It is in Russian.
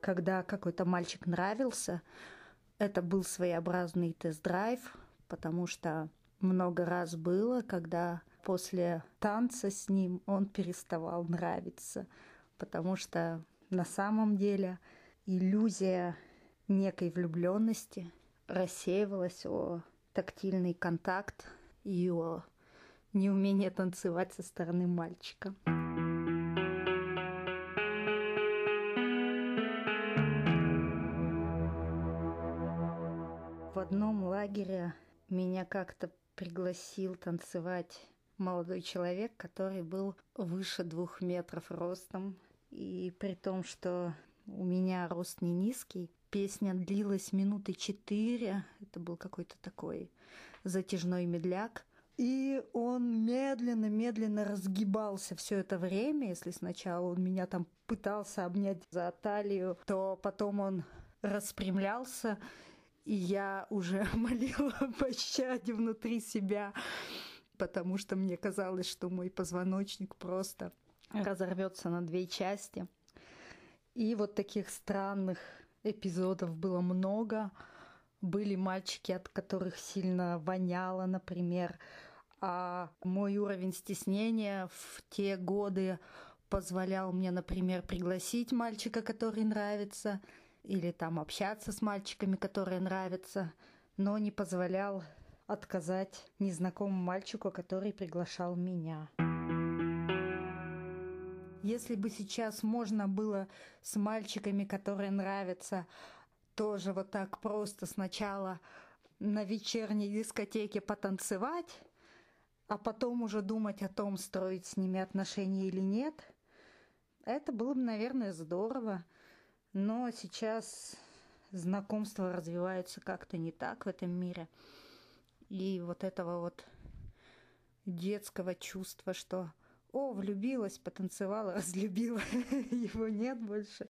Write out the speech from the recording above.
Когда какой-то мальчик нравился, это был своеобразный тест-драйв, потому что много раз было, когда после танца с ним он переставал нравиться, потому что на самом деле иллюзия некой влюбленности рассеивалась о тактильный контакт и о неумение танцевать со стороны мальчика. Одном лагере меня как-то пригласил танцевать молодой человек, который был выше двух метров ростом. И при том, что у меня рост не низкий, песня длилась минуты четыре. Это был какой-то такой затяжной медляк. И он медленно-медленно разгибался все это время. Если сначала он меня там пытался обнять за талию, то потом он распрямлялся и я уже молила о пощаде внутри себя, потому что мне казалось, что мой позвоночник просто разорвется на две части. И вот таких странных эпизодов было много. Были мальчики, от которых сильно воняло, например. А мой уровень стеснения в те годы позволял мне, например, пригласить мальчика, который нравится, или там общаться с мальчиками, которые нравятся, но не позволял отказать незнакомому мальчику, который приглашал меня. Если бы сейчас можно было с мальчиками, которые нравятся, тоже вот так просто сначала на вечерней дискотеке потанцевать, а потом уже думать о том, строить с ними отношения или нет, это было бы, наверное, здорово. Но сейчас знакомства развиваются как-то не так в этом мире. И вот этого вот детского чувства, что о, влюбилась, потанцевала, разлюбила, его нет больше.